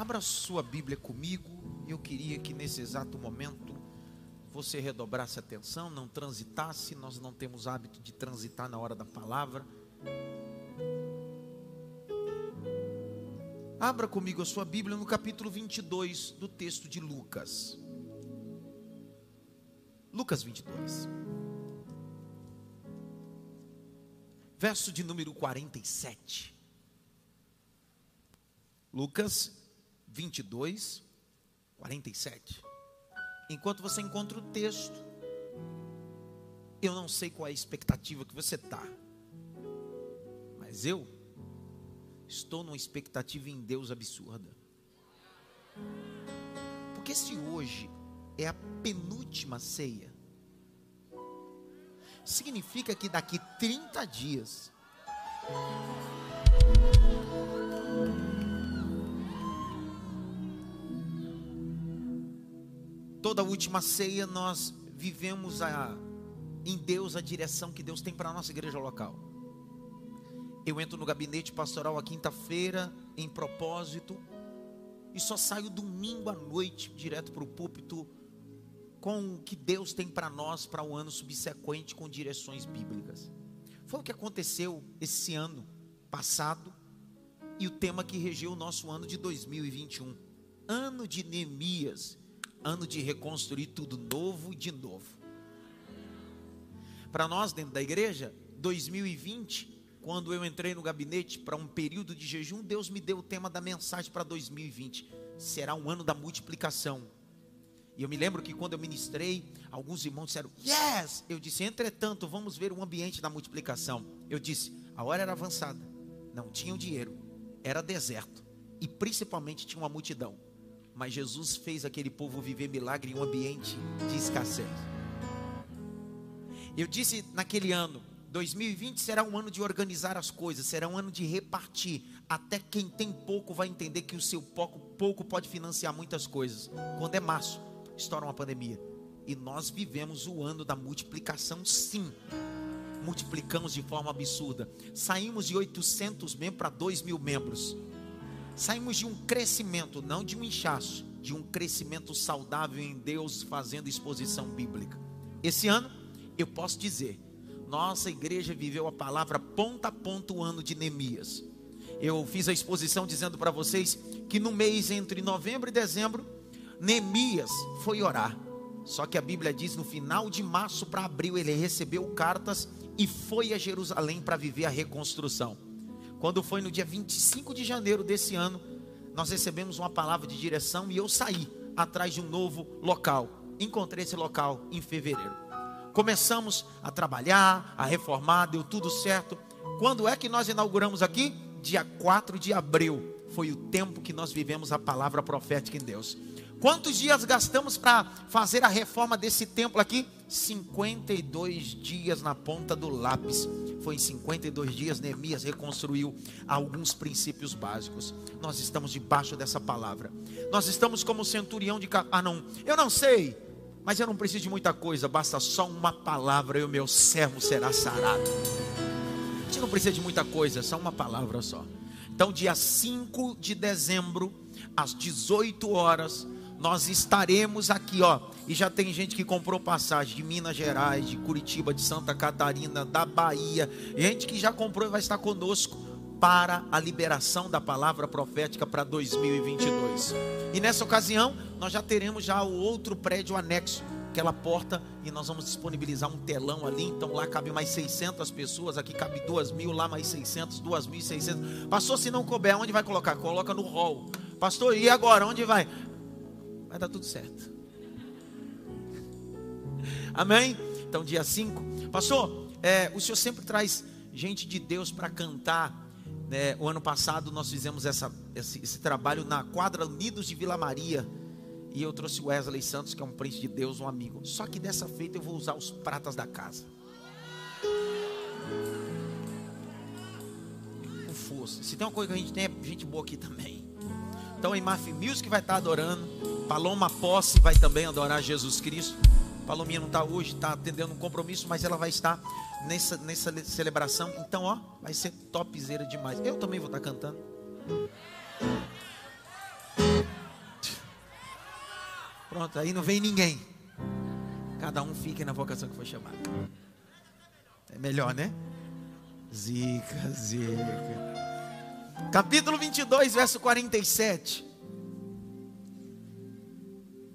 Abra sua Bíblia comigo. Eu queria que nesse exato momento você redobrasse atenção, não transitasse. Nós não temos hábito de transitar na hora da palavra. Abra comigo a sua Bíblia no capítulo 22 do texto de Lucas. Lucas 22. Verso de número 47. Lucas 22, 47. Enquanto você encontra o texto, eu não sei qual é a expectativa que você está, mas eu estou numa expectativa em Deus absurda. Porque se hoje é a penúltima ceia, significa que daqui 30 dias toda a última ceia nós vivemos a, em Deus a direção que Deus tem para a nossa igreja local. Eu entro no gabinete pastoral a quinta-feira em propósito e só saio domingo à noite direto para o púlpito com o que Deus tem para nós para o ano subsequente com direções bíblicas. Foi o que aconteceu esse ano passado e o tema que regeu o nosso ano de 2021. Ano de Neemias ano de reconstruir tudo novo e de novo. Para nós, dentro da igreja, 2020, quando eu entrei no gabinete para um período de jejum, Deus me deu o tema da mensagem para 2020. Será um ano da multiplicação. E eu me lembro que quando eu ministrei, alguns irmãos disseram, yes! Eu disse, entretanto, vamos ver o ambiente da multiplicação. Eu disse, a hora era avançada, não tinham dinheiro, era deserto, e principalmente tinha uma multidão. Mas Jesus fez aquele povo viver milagre em um ambiente de escassez. Eu disse naquele ano, 2020 será um ano de organizar as coisas, será um ano de repartir. Até quem tem pouco vai entender que o seu pouco, pouco pode financiar muitas coisas. Quando é março, estoura uma pandemia. E nós vivemos o ano da multiplicação, sim. Multiplicamos de forma absurda. Saímos de 800 membros para 2 mil membros. Saímos de um crescimento, não de um inchaço, de um crescimento saudável em Deus, fazendo exposição bíblica. Esse ano, eu posso dizer, nossa igreja viveu a palavra ponta a ponta o ano de Neemias. Eu fiz a exposição dizendo para vocês que no mês entre novembro e dezembro, Neemias foi orar. Só que a Bíblia diz no final de março para abril ele recebeu cartas e foi a Jerusalém para viver a reconstrução. Quando foi no dia 25 de janeiro desse ano, nós recebemos uma palavra de direção e eu saí atrás de um novo local. Encontrei esse local em fevereiro. Começamos a trabalhar, a reformar, deu tudo certo. Quando é que nós inauguramos aqui? Dia 4 de abril. Foi o tempo que nós vivemos a palavra profética em Deus. Quantos dias gastamos para fazer a reforma desse templo aqui? 52 dias na ponta do lápis. Foi em 52 dias Neemias reconstruiu alguns princípios básicos. Nós estamos debaixo dessa palavra. Nós estamos como centurião de ah não, eu não sei, mas eu não preciso de muita coisa, basta só uma palavra e o meu servo será sarado. Gente não precisa de muita coisa, só uma palavra só. Então, dia 5 de dezembro, às 18 horas, nós estaremos aqui, ó. E já tem gente que comprou passagem de Minas Gerais, de Curitiba, de Santa Catarina, da Bahia. Gente que já comprou e vai estar conosco para a liberação da palavra profética para 2022. E nessa ocasião, nós já teremos já o outro prédio anexo, aquela porta, e nós vamos disponibilizar um telão ali. Então lá cabe mais 600 pessoas, aqui cabe 2 mil, lá mais 600, 2.600. Pastor, se não couber, onde vai colocar? Coloca no hall. Pastor, e agora? Onde vai? Vai dar tudo certo. Amém? Então, dia 5. Pastor, é, o senhor sempre traz gente de Deus para cantar. Né? O ano passado nós fizemos essa, esse, esse, trabalho na quadra Unidos de Vila Maria. E eu trouxe Wesley Santos, que é um príncipe de Deus, um amigo. Só que dessa feita eu vou usar os pratas da casa. Com força. Se tem uma coisa que a gente tem, é gente boa aqui também. Então, em Maf Music vai estar adorando. Paloma Posse vai também adorar Jesus Cristo. Palominha não está hoje, está atendendo um compromisso, mas ela vai estar nessa, nessa celebração. Então, ó, vai ser topzera demais. Eu também vou estar cantando. Pronto, aí não vem ninguém. Cada um fique na vocação que foi chamado. É melhor, né? Zica, zica. Capítulo 22, verso 47.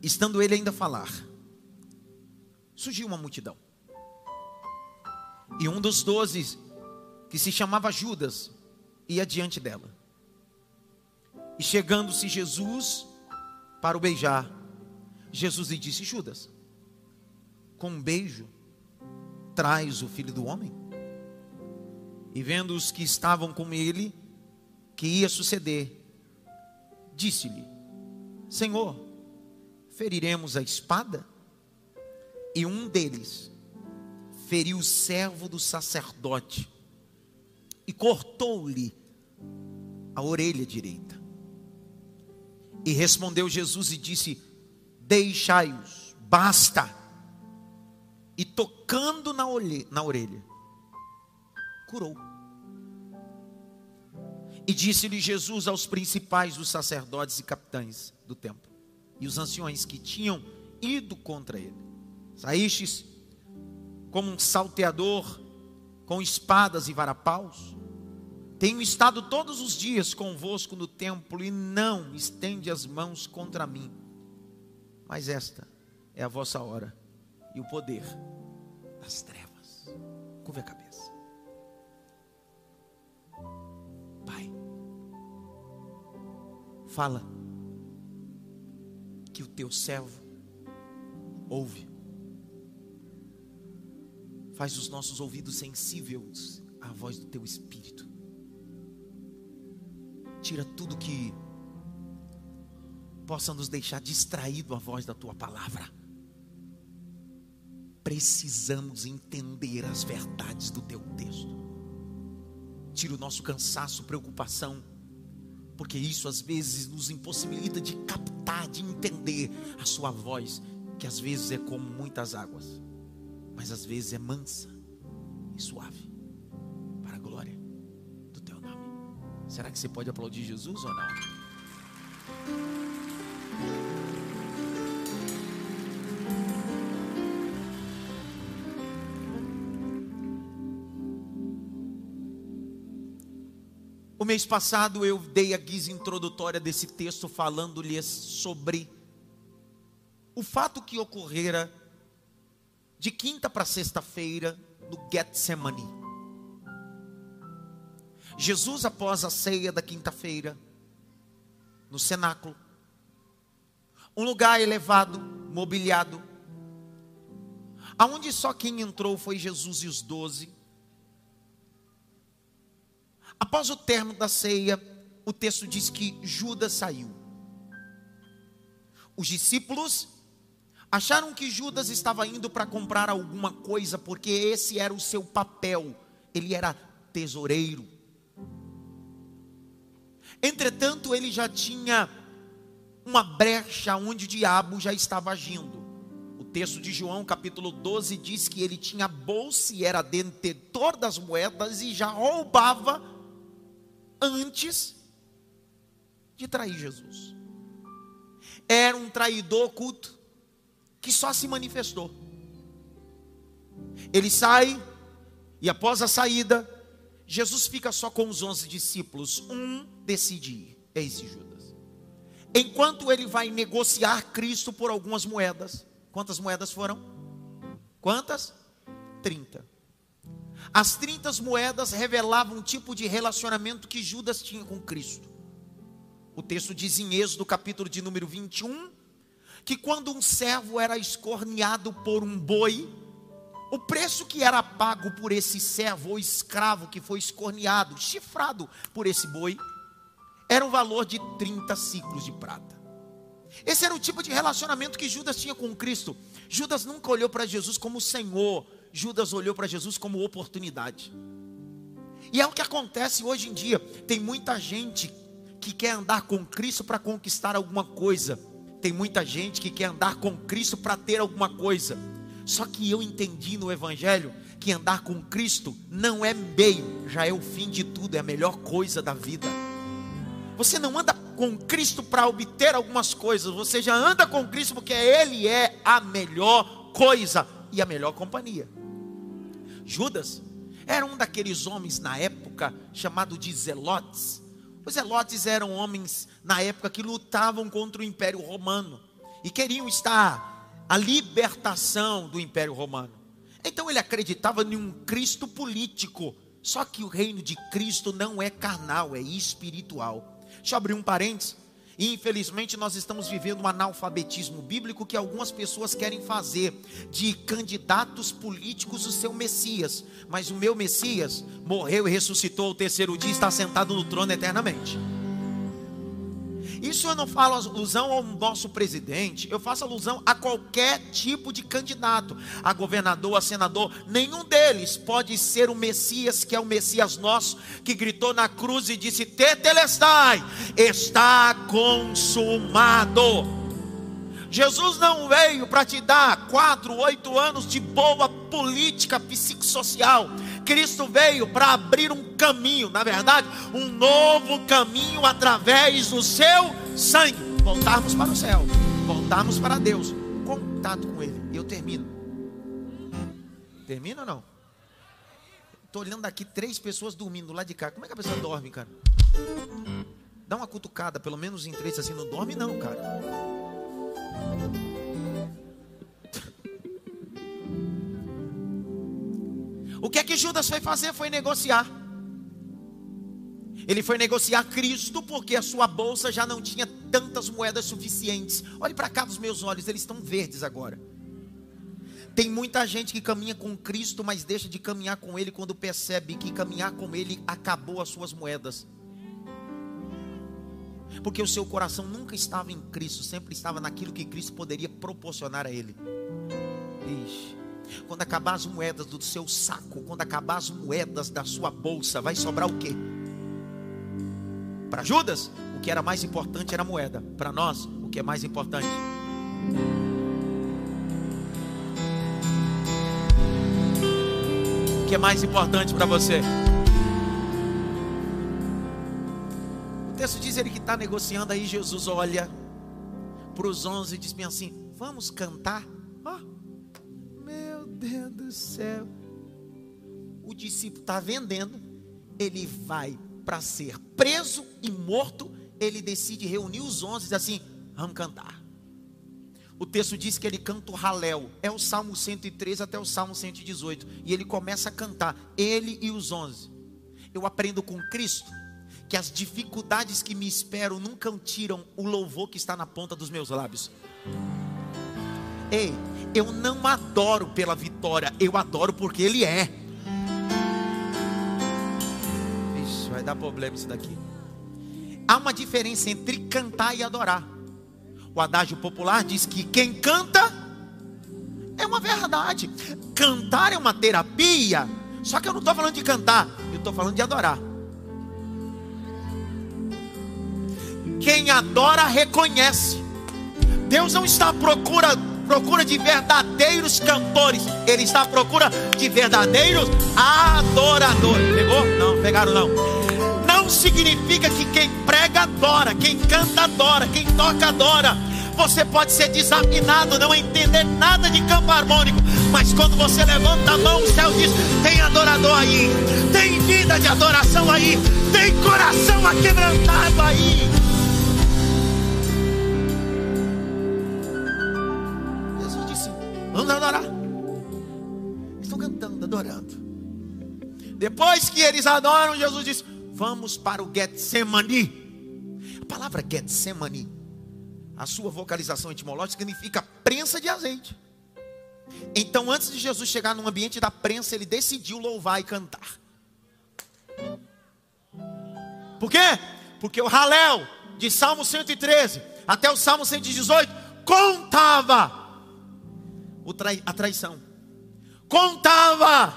Estando ele ainda a falar, surgiu uma multidão. E um dos doze, que se chamava Judas, ia diante dela. E chegando-se Jesus para o beijar, Jesus lhe disse: Judas, com um beijo, traz o filho do homem? E vendo os que estavam com ele, que ia suceder, disse-lhe: Senhor, feriremos a espada? E um deles feriu o servo do sacerdote e cortou-lhe a orelha direita. E respondeu Jesus e disse: Deixai-os, basta. E tocando na, na orelha, curou. E disse-lhe Jesus aos principais dos sacerdotes e capitães do templo e os anciões que tinham ido contra ele: Saístes como um salteador com espadas e varapaus? Tenho estado todos os dias convosco no templo e não estende as mãos contra mim. Mas esta é a vossa hora e o poder das trevas. Curve a cabeça. Fala que o teu servo ouve. Faz os nossos ouvidos sensíveis à voz do teu espírito. Tira tudo que possa nos deixar distraído à voz da tua palavra. Precisamos entender as verdades do teu texto. Tira o nosso cansaço, preocupação, porque isso às vezes nos impossibilita de captar, de entender a sua voz, que às vezes é como muitas águas, mas às vezes é mansa e suave, para a glória do teu nome. Será que você pode aplaudir Jesus ou não? Mês passado eu dei a guisa introdutória desse texto falando-lhes sobre o fato que ocorrera de quinta para sexta-feira no Getsemane. Jesus, após a ceia da quinta-feira, no cenáculo, um lugar elevado, mobiliado, aonde só quem entrou foi Jesus e os doze, Após o término da ceia, o texto diz que Judas saiu. Os discípulos acharam que Judas estava indo para comprar alguma coisa, porque esse era o seu papel, ele era tesoureiro. Entretanto, ele já tinha uma brecha onde o diabo já estava agindo. O texto de João, capítulo 12, diz que ele tinha bolsa e era detentor das moedas e já roubava antes de trair Jesus. Era um traidor oculto que só se manifestou. Ele sai e após a saída, Jesus fica só com os onze discípulos. Um decide ir, é esse Judas. Enquanto ele vai negociar Cristo por algumas moedas. Quantas moedas foram? Quantas? 30. As 30 moedas revelavam um tipo de relacionamento que Judas tinha com Cristo. O texto diz em Êxodo, capítulo de número 21, que quando um servo era escorneado por um boi, o preço que era pago por esse servo ou escravo que foi escorneado, chifrado por esse boi, era um valor de 30 ciclos de prata. Esse era o tipo de relacionamento que Judas tinha com Cristo. Judas nunca olhou para Jesus como Senhor, Judas olhou para Jesus como oportunidade. E é o que acontece hoje em dia. Tem muita gente que quer andar com Cristo para conquistar alguma coisa. Tem muita gente que quer andar com Cristo para ter alguma coisa. Só que eu entendi no Evangelho que andar com Cristo não é meio, já é o fim de tudo, é a melhor coisa da vida. Você não anda com Cristo para obter algumas coisas, você já anda com Cristo porque Ele é a melhor coisa e a melhor companhia. Judas era um daqueles homens na época chamado de zelotes. Os zelotes eram homens na época que lutavam contra o Império Romano e queriam estar a libertação do Império Romano. Então ele acreditava em um Cristo político. Só que o reino de Cristo não é carnal, é espiritual. Deixa eu abrir um parênteses. E infelizmente nós estamos vivendo um analfabetismo bíblico que algumas pessoas querem fazer de candidatos políticos o seu Messias. Mas o meu Messias morreu e ressuscitou o terceiro dia e está sentado no trono eternamente. Isso eu não falo alusão ao nosso presidente, eu faço alusão a qualquer tipo de candidato, a governador, a senador, nenhum deles pode ser o Messias, que é o Messias nosso, que gritou na cruz e disse: Tetelestai, está consumado. Jesus não veio para te dar quatro, oito anos de boa política psicossocial. Cristo veio para abrir um caminho, na verdade, um novo caminho através do seu sangue. Voltarmos para o céu, voltarmos para Deus, contato com Ele. E eu termino. Termina ou não? Estou olhando aqui três pessoas dormindo lá de cá. Como é que a pessoa dorme, cara? Dá uma cutucada, pelo menos em três assim, não dorme não, cara. O que é que Judas foi fazer? Foi negociar. Ele foi negociar Cristo porque a sua bolsa já não tinha tantas moedas suficientes. Olhe para cá dos meus olhos, eles estão verdes agora. Tem muita gente que caminha com Cristo, mas deixa de caminhar com Ele quando percebe que caminhar com Ele acabou as suas moedas porque o seu coração nunca estava em Cristo, sempre estava naquilo que Cristo poderia proporcionar a ele. Ixi. Quando acabar as moedas do seu saco, quando acabar as moedas da sua bolsa, vai sobrar o quê? Para Judas, o que era mais importante era a moeda. Para nós, o que é mais importante? O que é mais importante para você? texto diz ele que está negociando aí. Jesus olha para os onze e diz bem assim: Vamos cantar. Céu. O discípulo está vendendo. Ele vai para ser preso e morto. Ele decide reunir os onze e diz assim: Vamos cantar. O texto diz que ele canta o Halel, é o Salmo 113 até o Salmo 118, e ele começa a cantar, ele e os onze. Eu aprendo com Cristo que as dificuldades que me esperam nunca tiram o louvor que está na ponta dos meus lábios. Ei, eu não adoro pela vitória, eu adoro porque Ele é. Ixi, vai dar problema isso daqui. Há uma diferença entre cantar e adorar. O adágio popular diz que quem canta é uma verdade. Cantar é uma terapia. Só que eu não estou falando de cantar, eu estou falando de adorar. Quem adora reconhece. Deus não está à procura, procura de verdadeiros cantores, Ele está à procura de verdadeiros adoradores. Pegou? Não, pegaram não. Não significa que quem prega adora, quem canta adora, quem toca adora. Você pode ser desafinado, não entender nada de campo harmônico, mas quando você levanta a mão, o céu diz: tem adorador aí, tem vida de adoração aí, tem coração aquebrantado aí. Eles estão cantando, adorando. Depois que eles adoram, Jesus diz: Vamos para o Getsemane. A palavra Getsemane, a sua vocalização etimológica significa prensa de azeite. Então, antes de Jesus chegar no ambiente da prensa, ele decidiu louvar e cantar. Por quê? Porque o Halel, de Salmo 113 até o Salmo 118, contava a traição, contava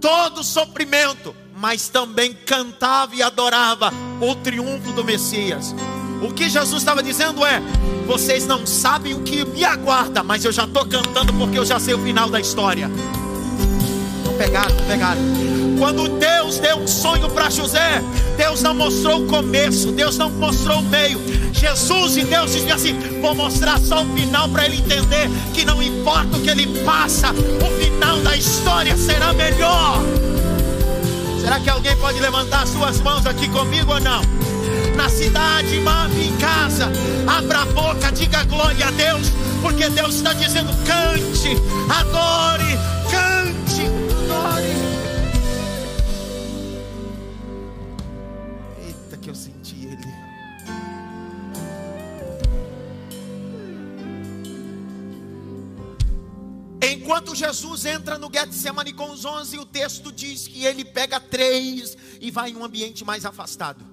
todo o sofrimento, mas também cantava e adorava o triunfo do Messias. O que Jesus estava dizendo é: vocês não sabem o que me aguarda, mas eu já estou cantando porque eu já sei o final da história. Não pegaram, não pegaram. Quando Deus deu um sonho para José, Deus não mostrou o começo, Deus não mostrou o meio, Jesus e Deus dizem assim: vou mostrar só o final para ele entender que não importa o que ele passa, o final da história será melhor. Será que alguém pode levantar suas mãos aqui comigo ou não? Na cidade, mame em casa, abra a boca, diga glória a Deus, porque Deus está dizendo: cante, adore, Enquanto Jesus entra no Getsemane com os onze, o texto diz que ele pega três e vai em um ambiente mais afastado.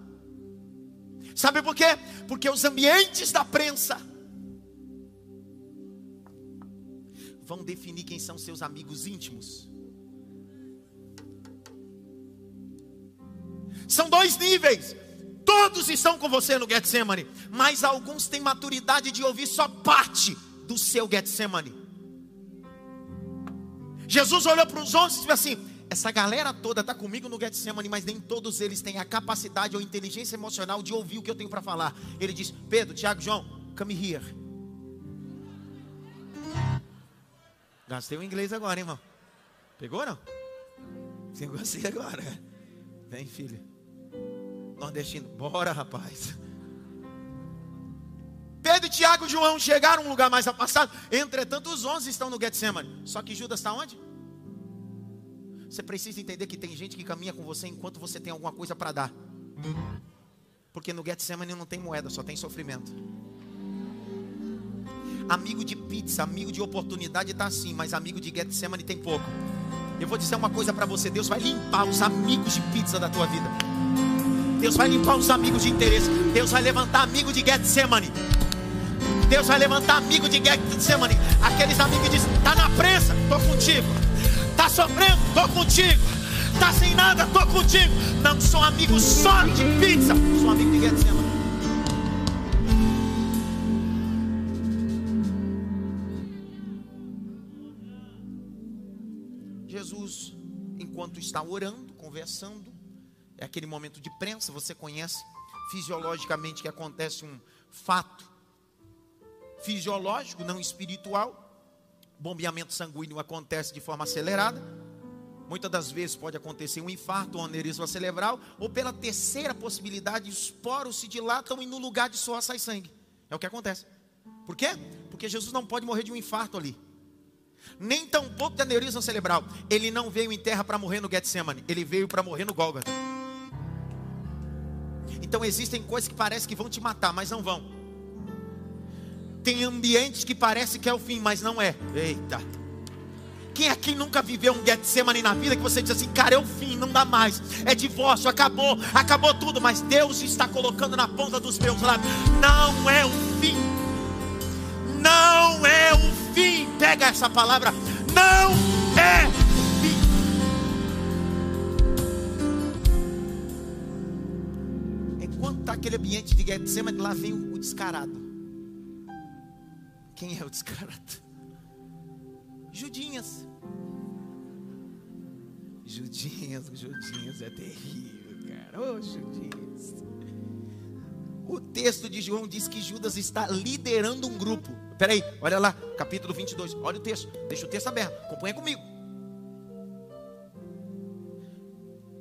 Sabe por quê? Porque os ambientes da prensa vão definir quem são seus amigos íntimos. São dois níveis. Todos estão com você no Getsemane, mas alguns têm maturidade de ouvir só parte do seu Getsemane. Jesus olhou para os onze e disse assim: essa galera toda está comigo no Getsemane, mas nem todos eles têm a capacidade ou inteligência emocional de ouvir o que eu tenho para falar. Ele diz: Pedro, Tiago, João, come here. Gastei o inglês agora, hein, irmão. Pegou não? Você gostei agora. Vem, filho. Nordestino, bora, rapaz. Pedro, Tiago e João chegaram a um lugar mais afastado. Entretanto, os onze estão no Getsemane. Só que Judas está onde? Você precisa entender que tem gente que caminha com você enquanto você tem alguma coisa para dar. Porque no Getsemane não tem moeda, só tem sofrimento. Amigo de pizza, amigo de oportunidade está assim, mas amigo de Getsemane tem pouco. Eu vou dizer uma coisa para você: Deus vai limpar os amigos de pizza da tua vida. Deus vai limpar os amigos de interesse. Deus vai levantar amigo de Getsemane. Deus vai levantar amigo de Getsemane. Aqueles amigos dizem: está na prensa, estou contigo. Está sofrendo, estou contigo. Está sem nada, estou contigo. Não sou amigo só de pizza, sou amigo de Getsemane. Jesus, enquanto está orando, conversando, é aquele momento de prensa, você conhece fisiologicamente que acontece um fato fisiológico, não espiritual. Bombeamento sanguíneo acontece de forma acelerada. Muitas das vezes pode acontecer um infarto, um aneurisma cerebral, ou pela terceira possibilidade, os poros se dilatam e no lugar de suor sai sangue. É o que acontece. Por quê? Porque Jesus não pode morrer de um infarto ali. Nem tão pouco de aneurisma cerebral. Ele não veio em terra para morrer no Getsemane, ele veio para morrer no Gólgota. Então existem coisas que parecem que vão te matar, mas não vão. Tem ambientes que parece que é o fim, mas não é. Eita. Quem aqui nunca viveu um Getsemane na vida que você diz assim, cara, é o fim, não dá mais. É divórcio, acabou, acabou tudo, mas Deus está colocando na ponta dos meus lábios. Não é o fim. Não é o fim. Pega essa palavra. Não é fim. Enquanto está aquele ambiente de Getsemane, lá vem o descarado. Quem é o descarado? Judinhas. Judinhas, Judinhas é terrível, cara. Ô, oh, Judinhas. O texto de João diz que Judas está liderando um grupo. Peraí, olha lá, capítulo 22. Olha o texto, deixa o texto aberto. Acompanha comigo.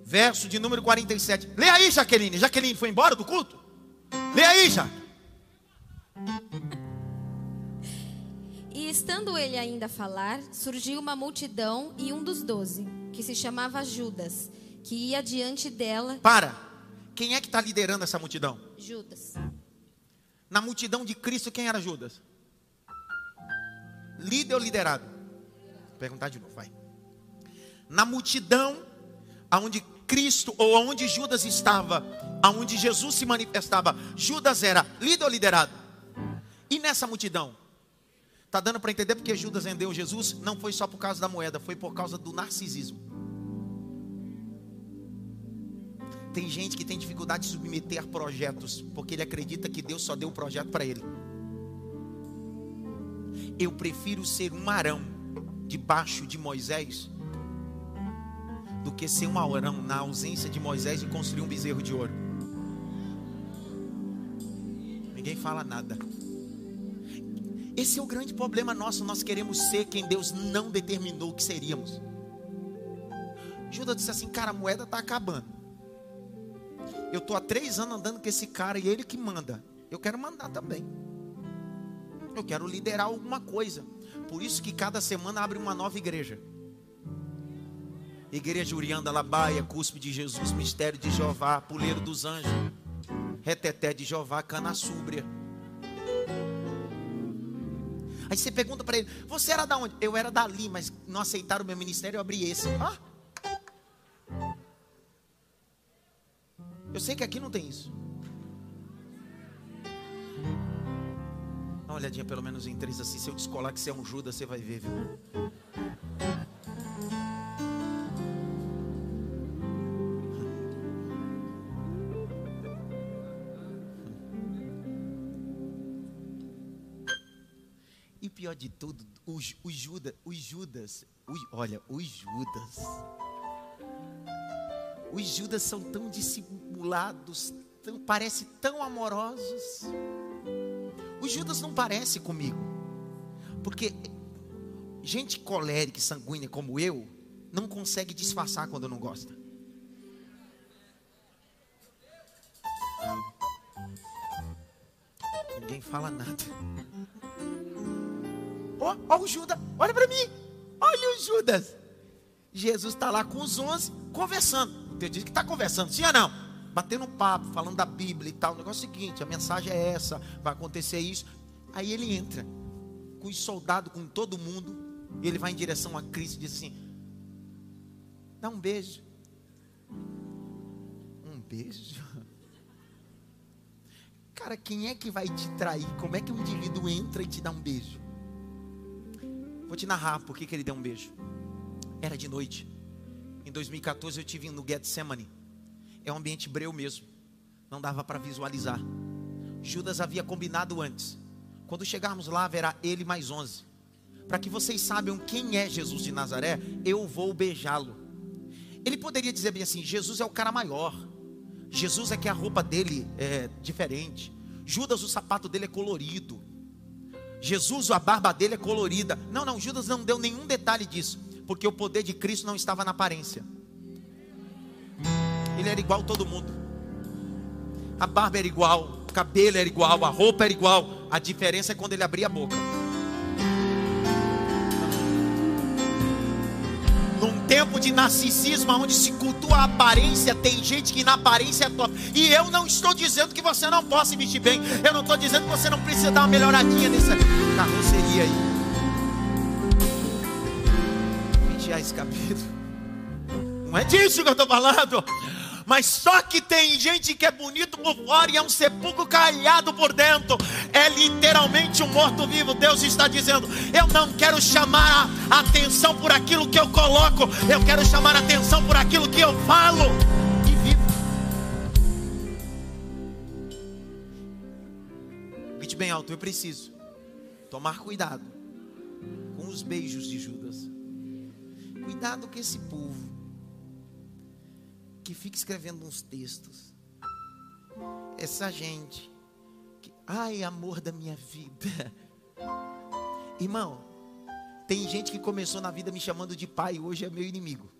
Verso de número 47. Lê aí, Jaqueline. Jaqueline foi embora do culto? Lê aí, já. E estando ele ainda a falar, surgiu uma multidão e um dos doze, que se chamava Judas, que ia diante dela. Para! Quem é que está liderando essa multidão? Judas. Na multidão de Cristo, quem era Judas? Líder ou liderado? Vou perguntar de novo, vai. Na multidão, aonde Cristo ou aonde Judas estava, aonde Jesus se manifestava, Judas era líder ou liderado? E nessa multidão, Está dando para entender porque Judas vendeu Jesus? Não foi só por causa da moeda, foi por causa do narcisismo. Tem gente que tem dificuldade de submeter projetos, porque ele acredita que Deus só deu o projeto para ele. Eu prefiro ser um arão debaixo de Moisés do que ser um arão na ausência de Moisés e construir um bezerro de ouro. Ninguém fala nada. Esse é o grande problema nosso. Nós queremos ser quem Deus não determinou que seríamos. Judas disse assim: Cara, a moeda está acabando. Eu estou há três anos andando com esse cara e ele que manda. Eu quero mandar também. Eu quero liderar alguma coisa. Por isso que cada semana abre uma nova igreja. Igreja Urianda Labaia, Cuspe de Jesus, Mistério de Jeová, Puleiro dos Anjos, Reteté de Jeová, Cana Súbria. Aí você pergunta para ele: Você era da onde? Eu era dali, mas não aceitaram o meu ministério, eu abri esse. Ah! Eu sei que aqui não tem isso. Dá uma olhadinha pelo menos em três assim. Se eu descolar que você é um Judas, você vai ver, viu? De tudo, os, Judas, os Judas, olha, os Judas, os Judas são tão dissimulados, tão, parecem tão amorosos. Os Judas não parecem comigo, porque gente colérica e sanguínea como eu não consegue disfarçar quando não gosta. Ninguém fala nada. Ó, o Judas, olha para mim. Olha o Judas. Jesus está lá com os onze conversando. Tem diz que está conversando, sim ou não? Batendo um papo, falando da Bíblia e tal. O negócio é o seguinte: a mensagem é essa, vai acontecer isso. Aí ele entra com os soldados, com todo mundo. Ele vai em direção a Cristo e diz assim: Dá um beijo. Um beijo? Cara, quem é que vai te trair? Como é que um indivíduo entra e te dá um beijo? Vou te narrar por que ele deu um beijo. Era de noite. Em 2014 eu tive no Getsemane. É um ambiente breu mesmo. Não dava para visualizar. Judas havia combinado antes. Quando chegarmos lá, haverá ele mais onze. Para que vocês saibam quem é Jesus de Nazaré, eu vou beijá-lo. Ele poderia dizer bem assim: Jesus é o cara maior. Jesus é que a roupa dele é diferente. Judas, o sapato dele é colorido. Jesus, a barba dele é colorida. Não, não, Judas não deu nenhum detalhe disso, porque o poder de Cristo não estava na aparência. Ele era igual a todo mundo. A barba era igual, o cabelo era igual, a roupa era igual. A diferença é quando ele abria a boca. Tempo de narcisismo, onde se cultua a aparência, tem gente que na aparência é top. E eu não estou dizendo que você não possa vestir bem. Eu não estou dizendo que você não precisa dar uma melhoradinha nessa carroceria aí. 20 reais capítulo. Não é disso que eu estou falando. Mas só que tem gente que é bonito por fora e é um sepulcro calhado por dentro. É literalmente um morto-vivo. Deus está dizendo: Eu não quero chamar a atenção por aquilo que eu coloco, eu quero chamar a atenção por aquilo que eu falo e bem alto, eu preciso tomar cuidado com os beijos de Judas. Cuidado com esse povo que fica escrevendo uns textos. Essa gente que, ai, amor da minha vida. Irmão, tem gente que começou na vida me chamando de pai hoje é meu inimigo.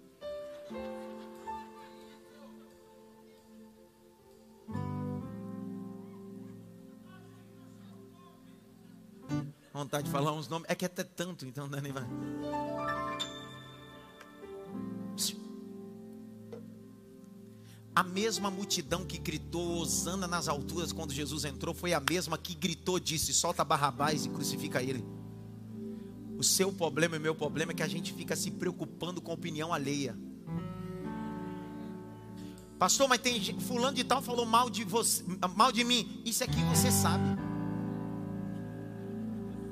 Vontade de falar uns nomes. É que até tanto, então não é nem vai. A mesma multidão que gritou Osana nas alturas quando Jesus entrou foi a mesma que gritou, disse: solta Barrabás e crucifica ele. O seu problema e o meu problema é que a gente fica se preocupando com a opinião alheia. Pastor, mas tem fulano de tal falou mal de você, mal de mim. Isso aqui você sabe.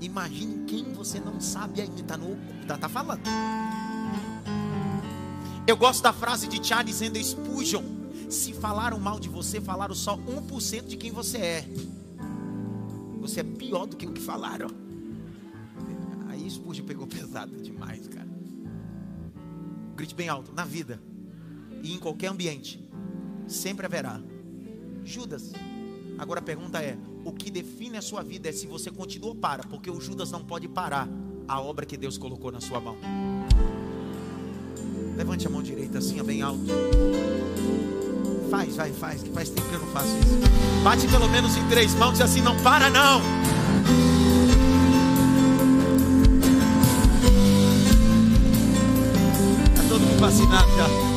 Imagine quem você não sabe ainda está no tá, tá falando. Eu gosto da frase de Charles Sanders Spurgeon se falaram mal de você, falaram só 1% de quem você é. Você é pior do que o que falaram. Aí Spurgeon pegou pesado demais, cara. Grite bem alto. Na vida e em qualquer ambiente, sempre haverá. Judas. Agora a pergunta é: o que define a sua vida é se você continua ou para, porque o Judas não pode parar a obra que Deus colocou na sua mão. Levante a mão direita assim, bem alto. Faz, vai, faz, que faz tempo que eu não faço isso. Bate pelo menos em três mãos e assim, não para não. Está todo mundo vacinado já.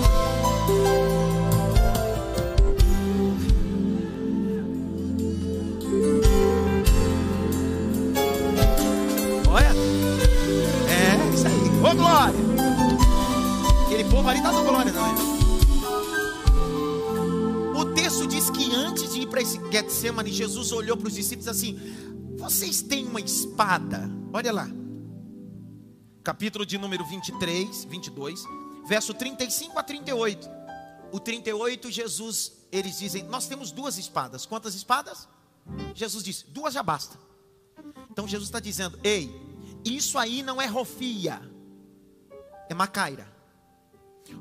Vocês têm uma espada? Olha lá. Capítulo de número 23, 22, verso 35 a 38. O 38, Jesus, eles dizem: Nós temos duas espadas. Quantas espadas? Jesus disse: Duas já basta. Então Jesus está dizendo: Ei, isso aí não é rofia, é macaira.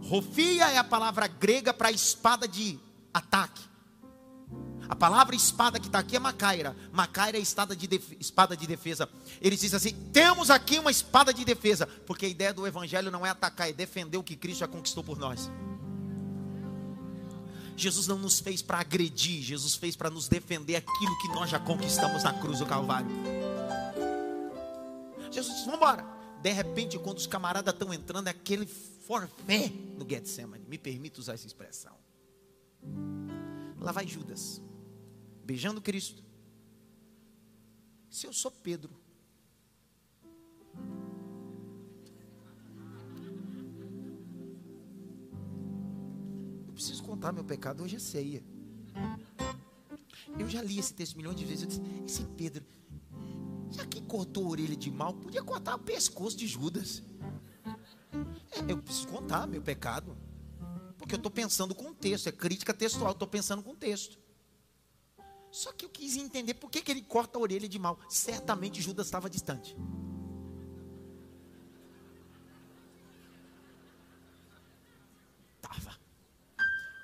Rofia é a palavra grega para espada de ataque. A palavra espada que está aqui é macaira. Macaira é espada de, def... espada de defesa. Eles dizem assim: temos aqui uma espada de defesa. Porque a ideia do evangelho não é atacar, é defender o que Cristo já conquistou por nós. Jesus não nos fez para agredir, Jesus fez para nos defender aquilo que nós já conquistamos na cruz do Calvário. Jesus disse: vamos embora. De repente, quando os camaradas estão entrando, é aquele forfé no Getsemane. Me permita usar essa expressão. Lá vai Judas, beijando Cristo. Se eu sou Pedro, eu preciso contar meu pecado. Hoje é ceia. Eu já li esse texto milhões de vezes. Eu disse: Esse Pedro, já que cortou a orelha de mal, podia cortar o pescoço de Judas. É, eu preciso contar meu pecado. Porque eu estou pensando com o texto, é crítica textual, estou pensando com o texto. Só que eu quis entender por que, que ele corta a orelha de mal. Certamente Judas estava distante. Estava.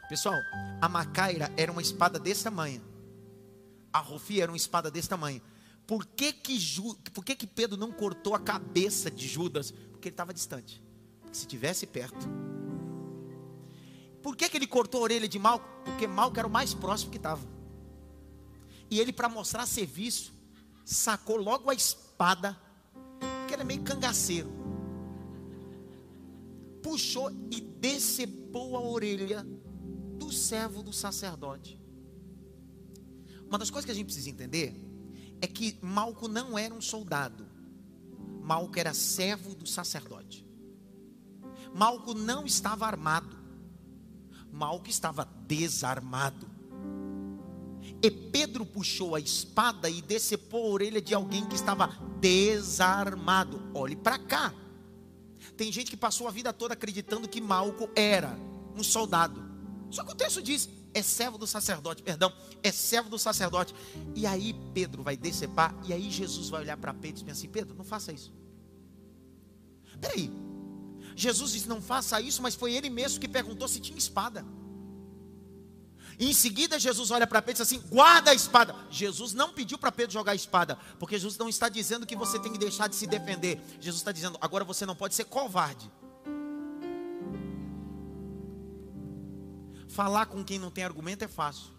Pessoal, a macaira era uma espada desse tamanho. A rofia era uma espada desse tamanho. Por que que, Ju, por que que Pedro não cortou a cabeça de Judas? Porque ele estava distante. Porque se tivesse perto. Por que, que ele cortou a orelha de Malco? Porque Malco era o mais próximo que estava. E ele, para mostrar serviço, sacou logo a espada, porque é meio cangaceiro. Puxou e decepou a orelha do servo do sacerdote. Uma das coisas que a gente precisa entender é que Malco não era um soldado. Malco era servo do sacerdote. Malco não estava armado. Malco estava desarmado. E Pedro puxou a espada e decepou a orelha de alguém que estava desarmado. Olhe para cá. Tem gente que passou a vida toda acreditando que Malco era um soldado. Só que o texto diz: é servo do sacerdote, perdão, é servo do sacerdote. E aí Pedro vai decepar, e aí Jesus vai olhar para Pedro e dizer assim: Pedro, não faça isso. Peraí, Jesus disse: não faça isso, mas foi ele mesmo que perguntou se tinha espada. Em seguida Jesus olha para Pedro e diz assim: guarda a espada. Jesus não pediu para Pedro jogar a espada, porque Jesus não está dizendo que você tem que deixar de se defender. Jesus está dizendo: agora você não pode ser covarde. Falar com quem não tem argumento é fácil.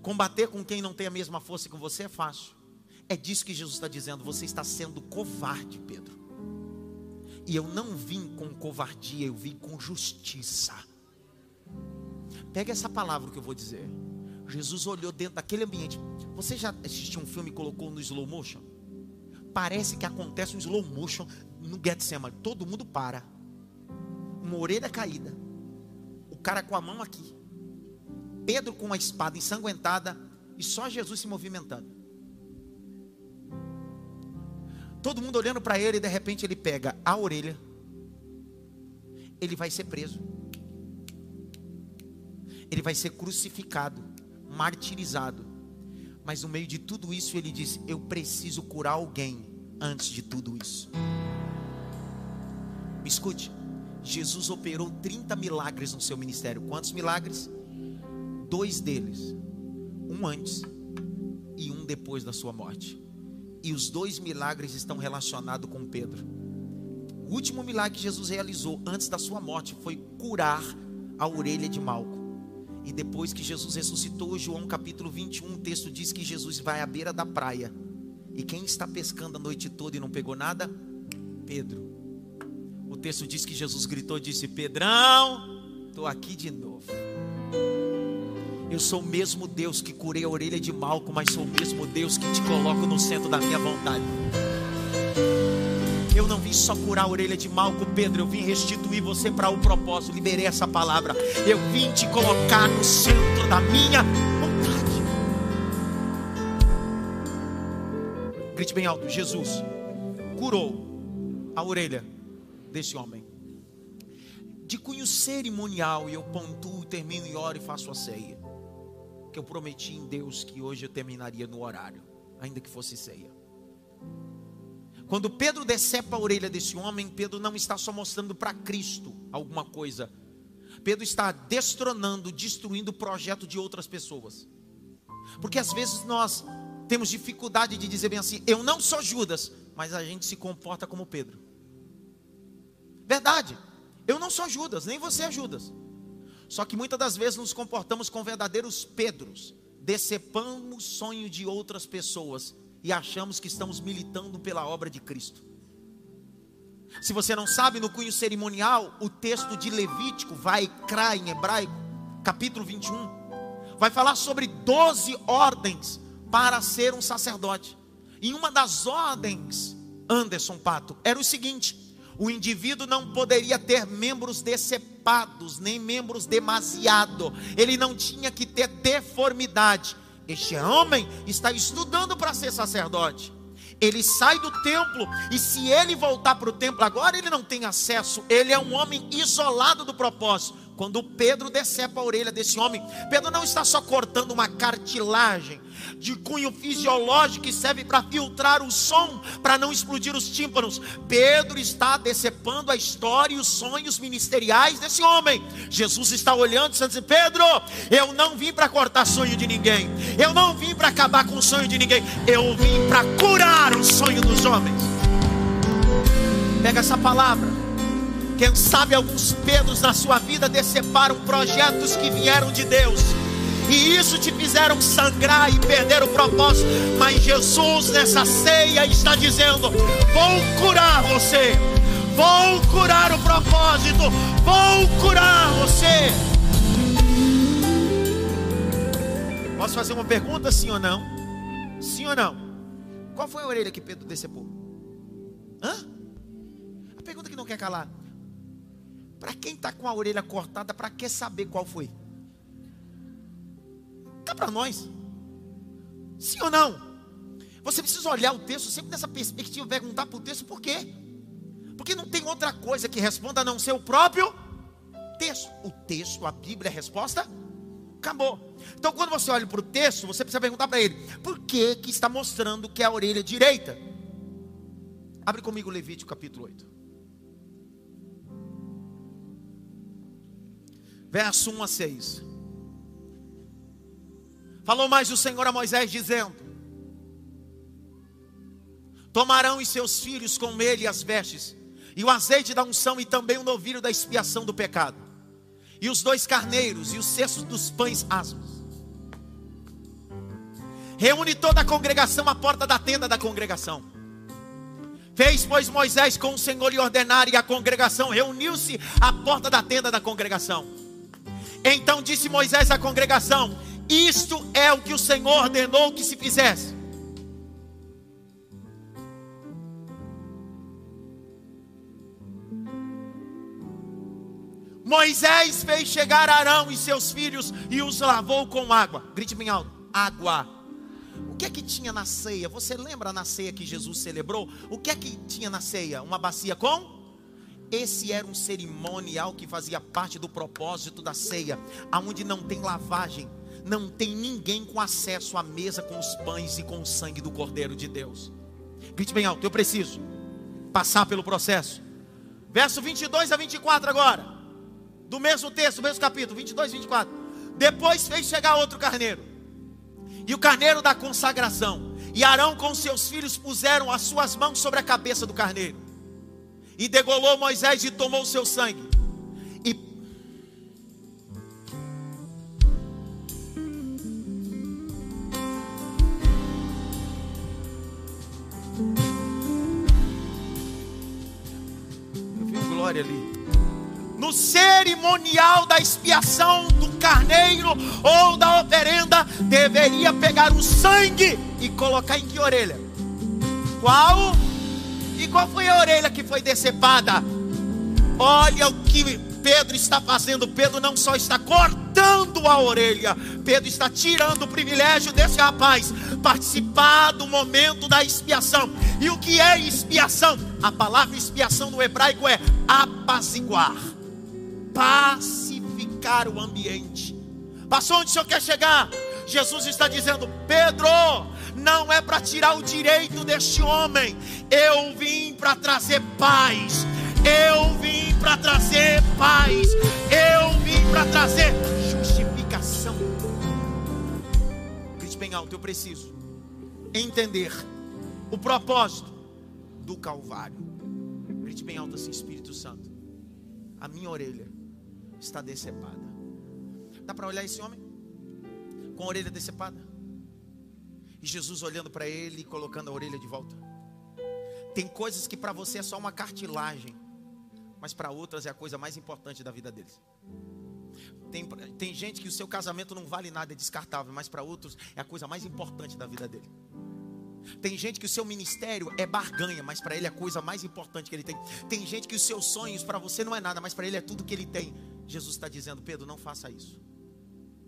Combater com quem não tem a mesma força que você é fácil. É disso que Jesus está dizendo. Você está sendo covarde, Pedro. E eu não vim com covardia, eu vim com justiça. Pega essa palavra que eu vou dizer. Jesus olhou dentro daquele ambiente. Você já assistiu um filme e colocou no slow motion? Parece que acontece um slow motion no Getsemane. Todo mundo para. Uma orelha caída. O cara com a mão aqui. Pedro com a espada ensanguentada. E só Jesus se movimentando. Todo mundo olhando para ele e de repente ele pega a orelha. Ele vai ser preso. Ele vai ser crucificado, martirizado. Mas no meio de tudo isso ele diz: Eu preciso curar alguém antes de tudo isso. Me escute. Jesus operou 30 milagres no seu ministério. Quantos milagres? dois deles, um antes e um depois da sua morte. E os dois milagres estão relacionados com Pedro. O último milagre que Jesus realizou antes da sua morte foi curar a orelha de Malco. E depois que Jesus ressuscitou, João capítulo 21, o texto diz que Jesus vai à beira da praia. E quem está pescando a noite toda e não pegou nada? Pedro. O texto diz que Jesus gritou e disse: Pedrão, estou aqui de novo. Eu sou o mesmo Deus que curei a orelha de Malco, mas sou o mesmo Deus que te coloco no centro da minha vontade. Eu não vim só curar a orelha de Malco, Pedro, eu vim restituir você para o propósito. Liberei essa palavra. Eu vim te colocar no centro da minha vontade. Grite bem alto: Jesus curou a orelha desse homem. De cunho cerimonial, e eu pontuo, termino e oro e faço a ceia que eu prometi em Deus que hoje eu terminaria no horário, ainda que fosse ceia. Quando Pedro decepa a orelha desse homem, Pedro não está só mostrando para Cristo alguma coisa. Pedro está destronando, destruindo o projeto de outras pessoas. Porque às vezes nós temos dificuldade de dizer bem assim: eu não sou Judas, mas a gente se comporta como Pedro. Verdade, eu não sou Judas, nem você é Judas. Só que muitas das vezes nos comportamos com verdadeiros Pedros, decepamos sonho de outras pessoas e achamos que estamos militando pela obra de Cristo. Se você não sabe, no cunho cerimonial, o texto de Levítico, vai crar em hebraico, capítulo 21, vai falar sobre 12 ordens para ser um sacerdote. E uma das ordens, Anderson Pato, era o seguinte: o indivíduo não poderia ter membros decepados, nem membros demasiado. Ele não tinha que ter deformidade. Este homem está estudando para ser sacerdote. Ele sai do templo e se ele voltar para o templo agora, ele não tem acesso. Ele é um homem isolado do propósito. Quando Pedro decepa a orelha desse homem, Pedro não está só cortando uma cartilagem, de cunho fisiológico que serve para filtrar o som, para não explodir os tímpanos. Pedro está decepando a história e os sonhos ministeriais desse homem. Jesus está olhando e dizendo Pedro, eu não vim para cortar sonho de ninguém, eu não vim para acabar com o sonho de ninguém, eu vim para curar o sonho dos homens. Pega essa palavra. Quem sabe alguns Pedros na sua vida deceparam projetos que vieram de Deus e isso te fizeram sangrar e perder o propósito. Mas Jesus nessa ceia está dizendo: Vou curar você, vou curar o propósito, vou curar você. Posso fazer uma pergunta, sim ou não? Sim ou não? Qual foi a orelha que Pedro decepou? Hã? A pergunta que não quer calar. Para quem está com a orelha cortada, para que saber qual foi? Cá para nós. Sim ou não? Você precisa olhar o texto sempre nessa perspectiva, perguntar para o texto por quê? Porque não tem outra coisa que responda a não ser o próprio texto. O texto, a Bíblia, a resposta acabou. Então, quando você olha para o texto, você precisa perguntar para ele: por que, que está mostrando que é a orelha direita? Abre comigo Levítico capítulo 8. Verso 1 a 6. Falou mais o Senhor a Moisés, dizendo: Tomarão os seus filhos com ele as vestes, e o azeite da unção, e também o novilho da expiação do pecado, e os dois carneiros, e os cestos dos pães asmos. Reúne toda a congregação à porta da tenda da congregação. Fez, pois, Moisés com o Senhor e ordenar, e a congregação reuniu-se à porta da tenda da congregação. Então disse Moisés à congregação: isto é o que o Senhor ordenou que se fizesse. Moisés fez chegar Arão e seus filhos e os lavou com água. Grite bem alto: água. O que é que tinha na ceia? Você lembra na ceia que Jesus celebrou? O que é que tinha na ceia? Uma bacia com? Esse era um cerimonial que fazia parte do propósito da ceia, aonde não tem lavagem, não tem ninguém com acesso à mesa com os pães e com o sangue do Cordeiro de Deus. Grite bem alto, eu preciso passar pelo processo. Verso 22 a 24 agora. Do mesmo texto, do mesmo capítulo, 22 e 24. Depois fez chegar outro carneiro. E o carneiro da consagração. E Arão com seus filhos puseram as suas mãos sobre a cabeça do carneiro. E degolou Moisés e tomou o seu sangue. Glória ali no cerimonial da expiação do carneiro ou da oferenda, deveria pegar o sangue e colocar em que orelha? Qual? E qual foi a orelha que foi decepada? Olha o que Pedro está fazendo. Pedro não só está cortando a orelha, Pedro está tirando o privilégio desse rapaz participar do momento da expiação. E o que é expiação? A palavra expiação no hebraico é apaziguar pacificar o ambiente. Passou onde o Senhor quer chegar? Jesus está dizendo: Pedro, não é para tirar o direito deste homem, eu vim para trazer paz. Eu vim para trazer paz. Eu vim para trazer justificação. Grite bem alto, eu preciso entender o propósito do Calvário. Grite bem alto assim, Espírito Santo. A minha orelha está decepada. Dá para olhar esse homem? Com a orelha decepada? E Jesus olhando para ele e colocando a orelha de volta. Tem coisas que para você é só uma cartilagem, mas para outras é a coisa mais importante da vida deles. Tem, tem gente que o seu casamento não vale nada, é descartável, mas para outros é a coisa mais importante da vida dele. Tem gente que o seu ministério é barganha, mas para ele é a coisa mais importante que ele tem. Tem gente que os seus sonhos para você não é nada, mas para ele é tudo que ele tem. Jesus está dizendo: Pedro, não faça isso.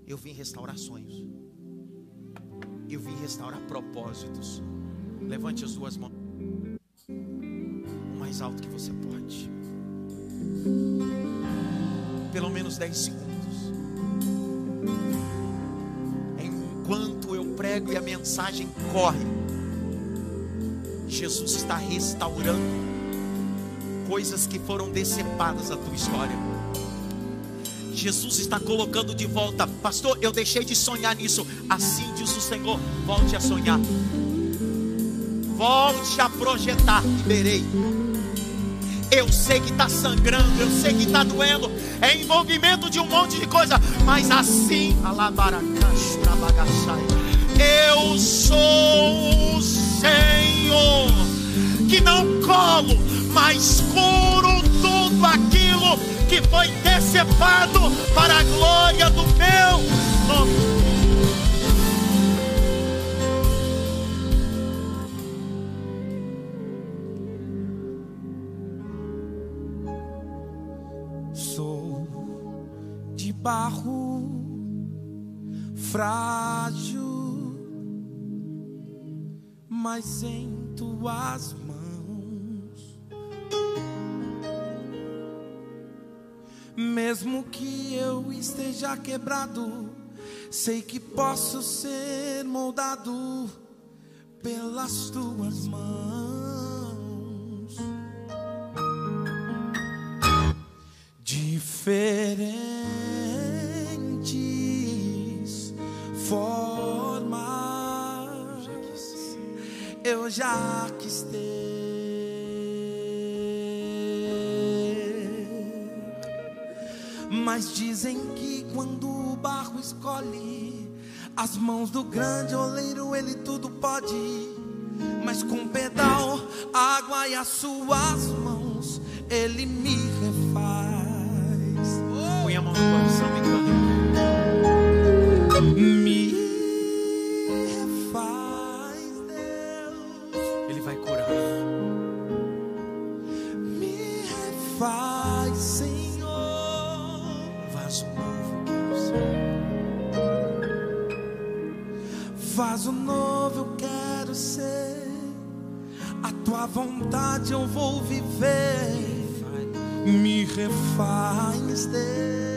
Eu vim restaurar sonhos. Eu vim restaurar propósitos. Levante as duas mãos. O mais alto que você pode. Pelo menos 10 segundos. Enquanto eu prego e a mensagem corre, Jesus está restaurando coisas que foram decepadas da tua história. Jesus está colocando de volta, pastor. Eu deixei de sonhar nisso. Assim diz o Senhor: volte a sonhar, volte a projetar verei. Eu sei que está sangrando, eu sei que está doendo, é envolvimento de um monte de coisa, mas assim, eu sou o Senhor que não colo, mas curo tudo aquilo que foi decepado barro frágil, mas em tuas mãos, mesmo que eu esteja quebrado, sei que posso ser moldado pelas tuas mãos. Diferentes formas eu já quis ter, mas dizem que quando o barro escolhe as mãos do grande oleiro, ele tudo pode. Mas com pedal, água e as suas mãos, ele me refaz. Põe a mão no coração e canta. Me refaz, Deus. Ele vai curar. Me refaz, Senhor. Vaso novo ser. Vaso novo eu quero ser. A tua vontade eu vou viver. Me refaz, Deus.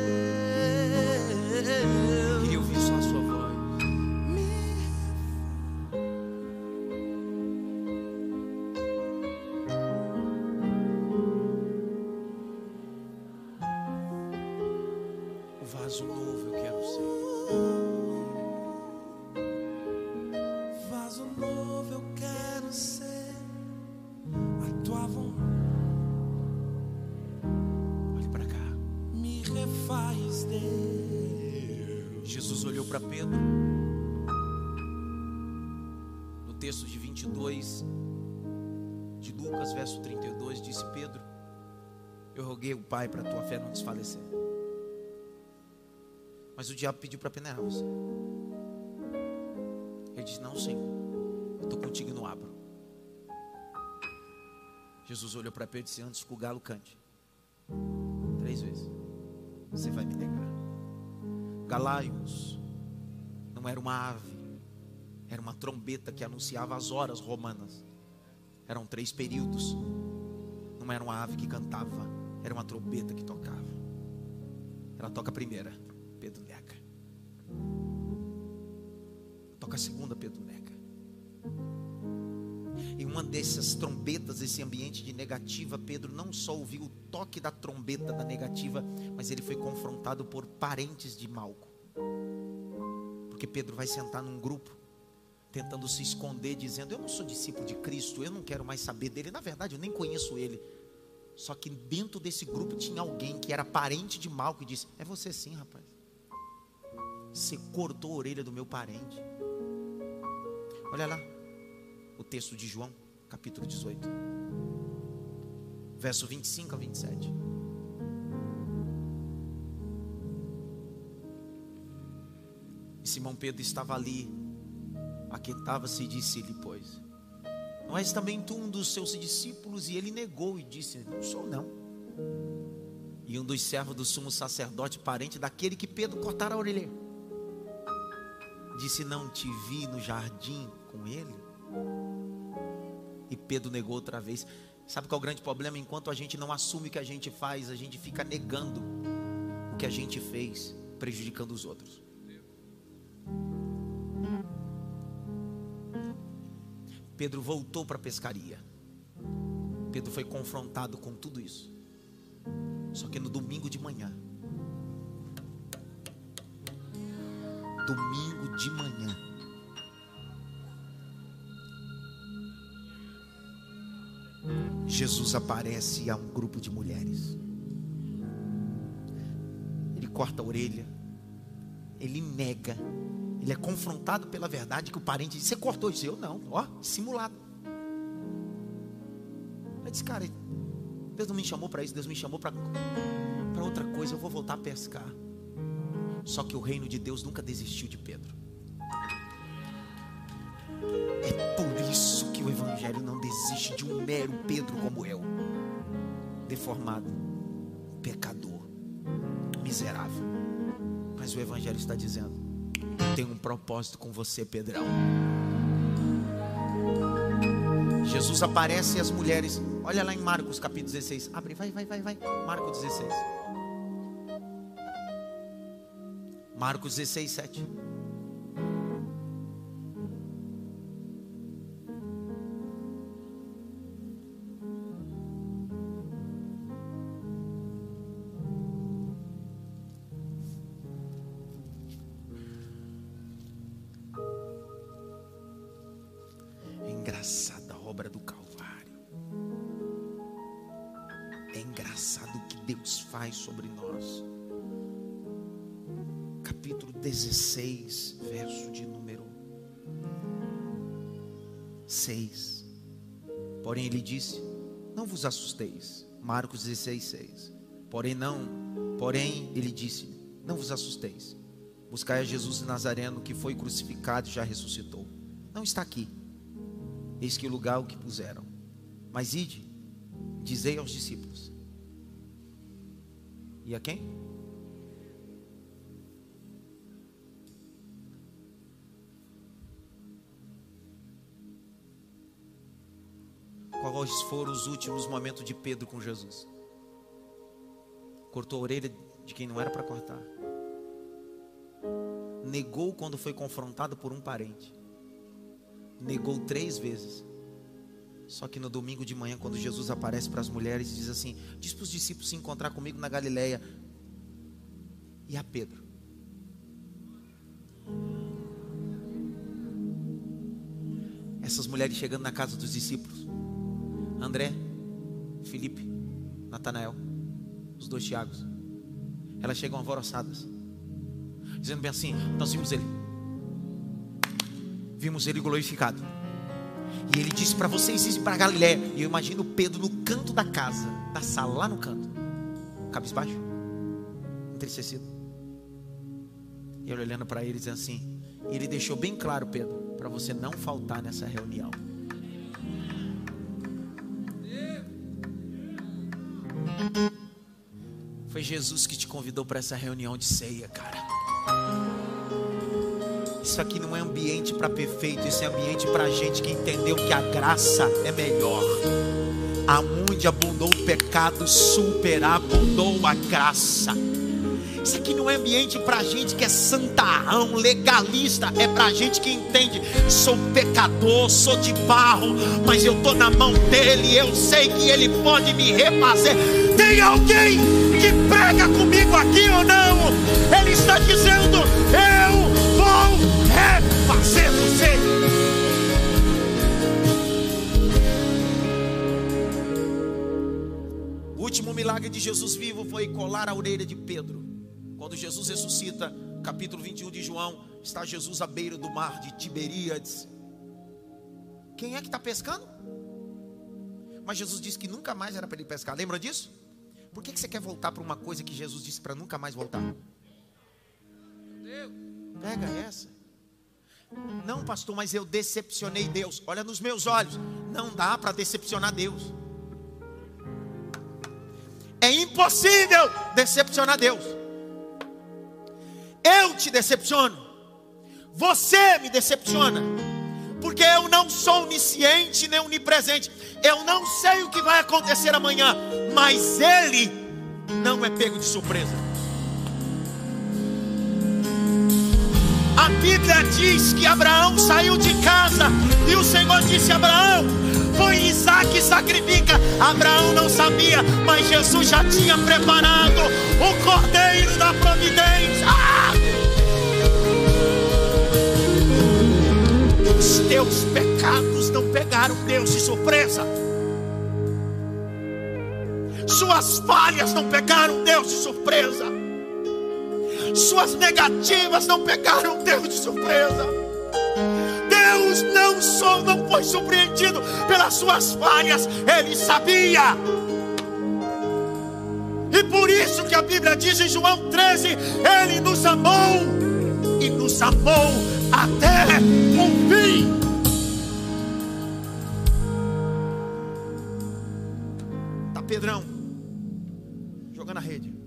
Mas o diabo pediu para você. Ele disse: Não, Senhor, eu estou contigo e não abro. Jesus olhou para Pedro e disse: Antes que o galo cante, três vezes, você vai me negar. Galaios não era uma ave, era uma trombeta que anunciava as horas romanas. Eram três períodos. Não era uma ave que cantava, era uma trombeta que tocava. Ela toca a primeira, Pedro nega. Toca a segunda, Pedro nega. Em uma dessas trombetas, esse ambiente de negativa, Pedro não só ouviu o toque da trombeta da negativa, mas ele foi confrontado por parentes de Malco. Porque Pedro vai sentar num grupo, tentando se esconder, dizendo: Eu não sou discípulo de Cristo, eu não quero mais saber dele. Na verdade, eu nem conheço ele. Só que dentro desse grupo tinha alguém que era parente de Malco e disse: É você sim, rapaz. Você cortou a orelha do meu parente. Olha lá, o texto de João, capítulo 18, verso 25 a 27. E Simão Pedro estava ali, aquentava-se e disse-lhe, pois, não és também tu um dos seus discípulos? E ele negou e disse, não sou não. E um dos servos do sumo sacerdote, parente daquele que Pedro cortara a orelha, disse, não te vi no jardim com ele? E Pedro negou outra vez. Sabe qual é o grande problema? Enquanto a gente não assume o que a gente faz, a gente fica negando o que a gente fez, prejudicando os outros. Pedro voltou para a pescaria. Pedro foi confrontado com tudo isso. Só que no domingo de manhã, domingo de manhã, Jesus aparece a um grupo de mulheres. Ele corta a orelha, ele nega, ele é confrontado pela verdade que o parente disse: Você cortou isso? Eu não, ó, simulado. Ele disse: Cara, Deus não me chamou para isso, Deus me chamou para outra coisa. Eu vou voltar a pescar. Só que o reino de Deus nunca desistiu de Pedro. É por isso que o Evangelho não desiste de um mero Pedro como eu, deformado, pecador, miserável. Mas o Evangelho está dizendo: tem um propósito com você, Pedrão. Jesus aparece e as mulheres, olha lá em Marcos capítulo 16. Abre, vai, vai, vai, vai. Marcos 16. Marcos 16, 7. Assusteis. Marcos 16, 6. Porém, não. Porém, ele disse: Não vos assusteis. Buscai a Jesus Nazareno que foi crucificado e já ressuscitou. Não está aqui. Eis que o lugar o que puseram. Mas ide, dizei aos discípulos. E a quem? Quais foram os últimos momentos de Pedro com Jesus? Cortou a orelha de quem não era para cortar. Negou quando foi confrontado por um parente negou três vezes. Só que no domingo de manhã, quando Jesus aparece para as mulheres e diz assim: Diz para os discípulos se encontrar comigo na Galileia. E a Pedro. Essas mulheres chegando na casa dos discípulos. André, Felipe, Natanael, os dois Tiagos. Elas chegam alvoroçadas. dizendo bem assim: Nós vimos ele, vimos ele glorificado. E ele disse para vocês irem para Galiléia. E eu imagino Pedro no canto da casa, da sala, lá no canto, cabisbaixo, entristecido. E ele olhando para ele, dizendo assim: e Ele deixou bem claro, Pedro, para você não faltar nessa reunião. Jesus que te convidou para essa reunião de ceia, cara. Isso aqui não é ambiente para perfeito, isso é ambiente para gente que entendeu que a graça é melhor. Aonde abundou o pecado, superabundou a graça. Isso aqui não é ambiente para gente que é santarrão, legalista. É para gente que entende. Sou pecador, sou de barro, mas eu estou na mão dele. Eu sei que ele pode me refazer. Tem alguém que prega comigo aqui ou não? Ele está dizendo: Eu vou refazer você. O último milagre de Jesus vivo foi colar a orelha de Pedro. Quando Jesus ressuscita, capítulo 21 de João, está Jesus à beira do mar de Tiberíades. Quem é que está pescando? Mas Jesus disse que nunca mais era para ele pescar. Lembra disso? Por que, que você quer voltar para uma coisa que Jesus disse para nunca mais voltar? Pega essa. Não, pastor, mas eu decepcionei Deus. Olha nos meus olhos. Não dá para decepcionar Deus. É impossível decepcionar Deus. Eu te decepciono. Você me decepciona. Porque eu não sou onisciente nem onipresente. Eu não sei o que vai acontecer amanhã. Mas Ele não é pego de surpresa. A Bíblia diz que Abraão saiu de casa e o Senhor disse Abraão: Foi Isaac sacrifica. Abraão não sabia, mas Jesus já tinha preparado o cordeiro da providência. Ah! Os teus pecados não pegaram Deus de surpresa. Suas falhas não pegaram Deus de surpresa. Suas negativas não pegaram Deus de surpresa. Deus não só não foi surpreendido pelas suas falhas, ele sabia. E por isso que a Bíblia diz em João 13: Ele nos amou e nos amou até o fim. Pedrão jogando a rede.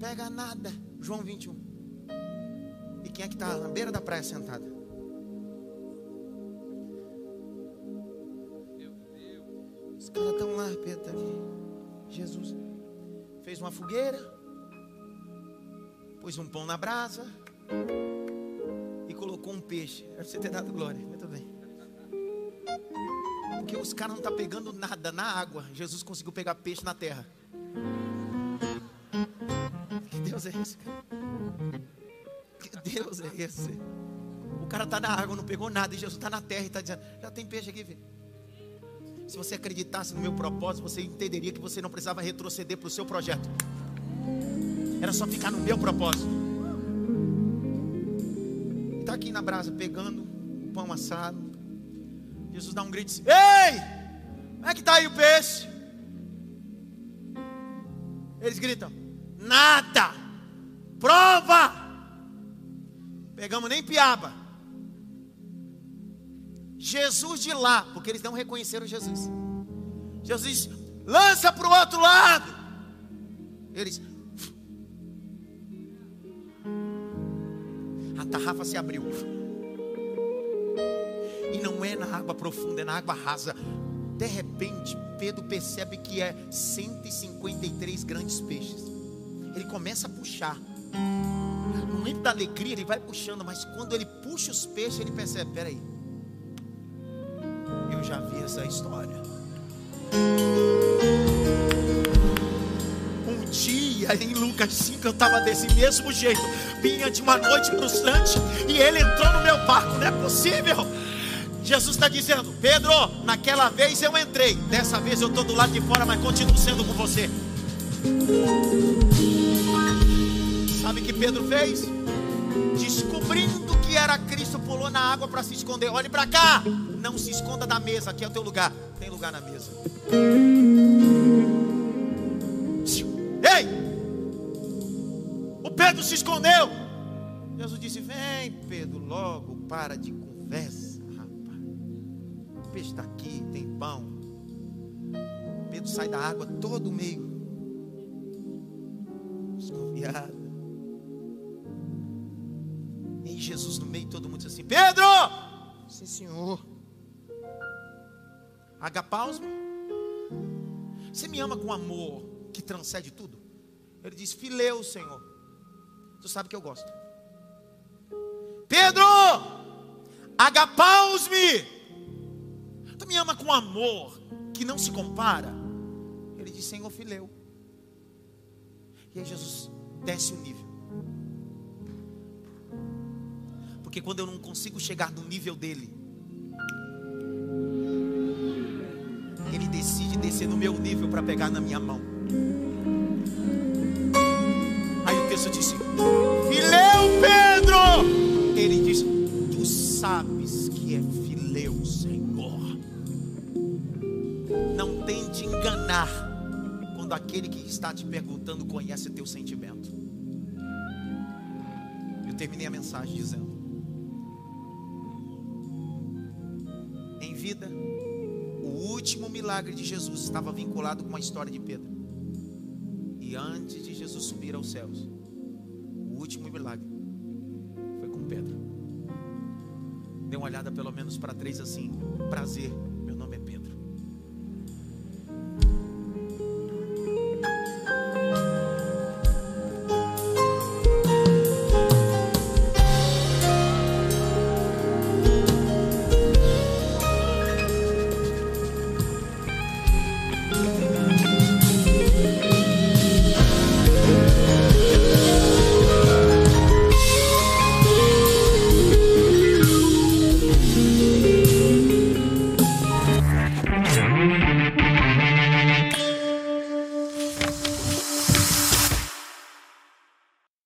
Pega nada. João 21. E quem é que está na beira da praia sentado? Os caras estão lá, Pedro tá. Jesus fez uma fogueira, pôs um pão na brasa e colocou um peixe. Deve você ter dado glória, muito bem. Porque os caras não estão tá pegando nada na água. Jesus conseguiu pegar peixe na terra. Que Deus é esse? Que Deus é esse? O cara está na água, não pegou nada, e Jesus está na terra e está dizendo: já tem peixe aqui, filho. Se você acreditasse no meu propósito, você entenderia que você não precisava retroceder para o seu projeto. Era só ficar no meu propósito. Está aqui na brasa pegando o pão assado. Jesus dá um grito e diz: Ei! Como é que está aí o peixe? Eles gritam: Nada! Prova! Pegamos nem piaba. Jesus de lá, porque eles não reconheceram Jesus. Jesus diz: lança para o outro lado. Eles. A tarrafa se abriu. Na água profunda, é na água rasa. De repente, Pedro percebe que é 153 grandes peixes. Ele começa a puxar. No momento da alegria, ele vai puxando, mas quando ele puxa os peixes, ele percebe: peraí, eu já vi essa história. Um dia em Lucas 5 eu estava desse mesmo jeito. Vinha de uma noite frustrante e ele entrou no meu barco. Não é possível. Jesus está dizendo, Pedro, naquela vez eu entrei, dessa vez eu estou do lado de fora, mas continuo sendo com você. Sabe o que Pedro fez? Descobrindo que era Cristo, pulou na água para se esconder. Olhe para cá. Não se esconda da mesa, aqui é o teu lugar. Tem lugar na mesa. Ei! O Pedro se escondeu. Jesus disse: Vem, Pedro, logo, para de conversa, Sai da água todo meio desconfiado. E Jesus no meio, todo mundo diz assim: Pedro! Sim, senhor. Agapaus-me. Você me ama com amor que transcende tudo? Ele diz: Fileu, Senhor. Tu sabe que eu gosto. Pedro! Agapaus-me. Tu me ama com amor que não se compara? Ele diz: Senhor, fileu. E aí Jesus desce o nível. Porque quando eu não consigo chegar no nível dele, ele decide descer no meu nível para pegar na minha mão. Aí o texto disse: Fileu Pedro! Ele diz: Tu sabes que é fileu, quando aquele que está te perguntando conhece teu sentimento. Eu terminei a mensagem dizendo: Em vida, o último milagre de Jesus estava vinculado com a história de Pedro. E antes de Jesus subir aos céus, o último milagre foi com Pedro. Dê uma olhada pelo menos para três assim: prazer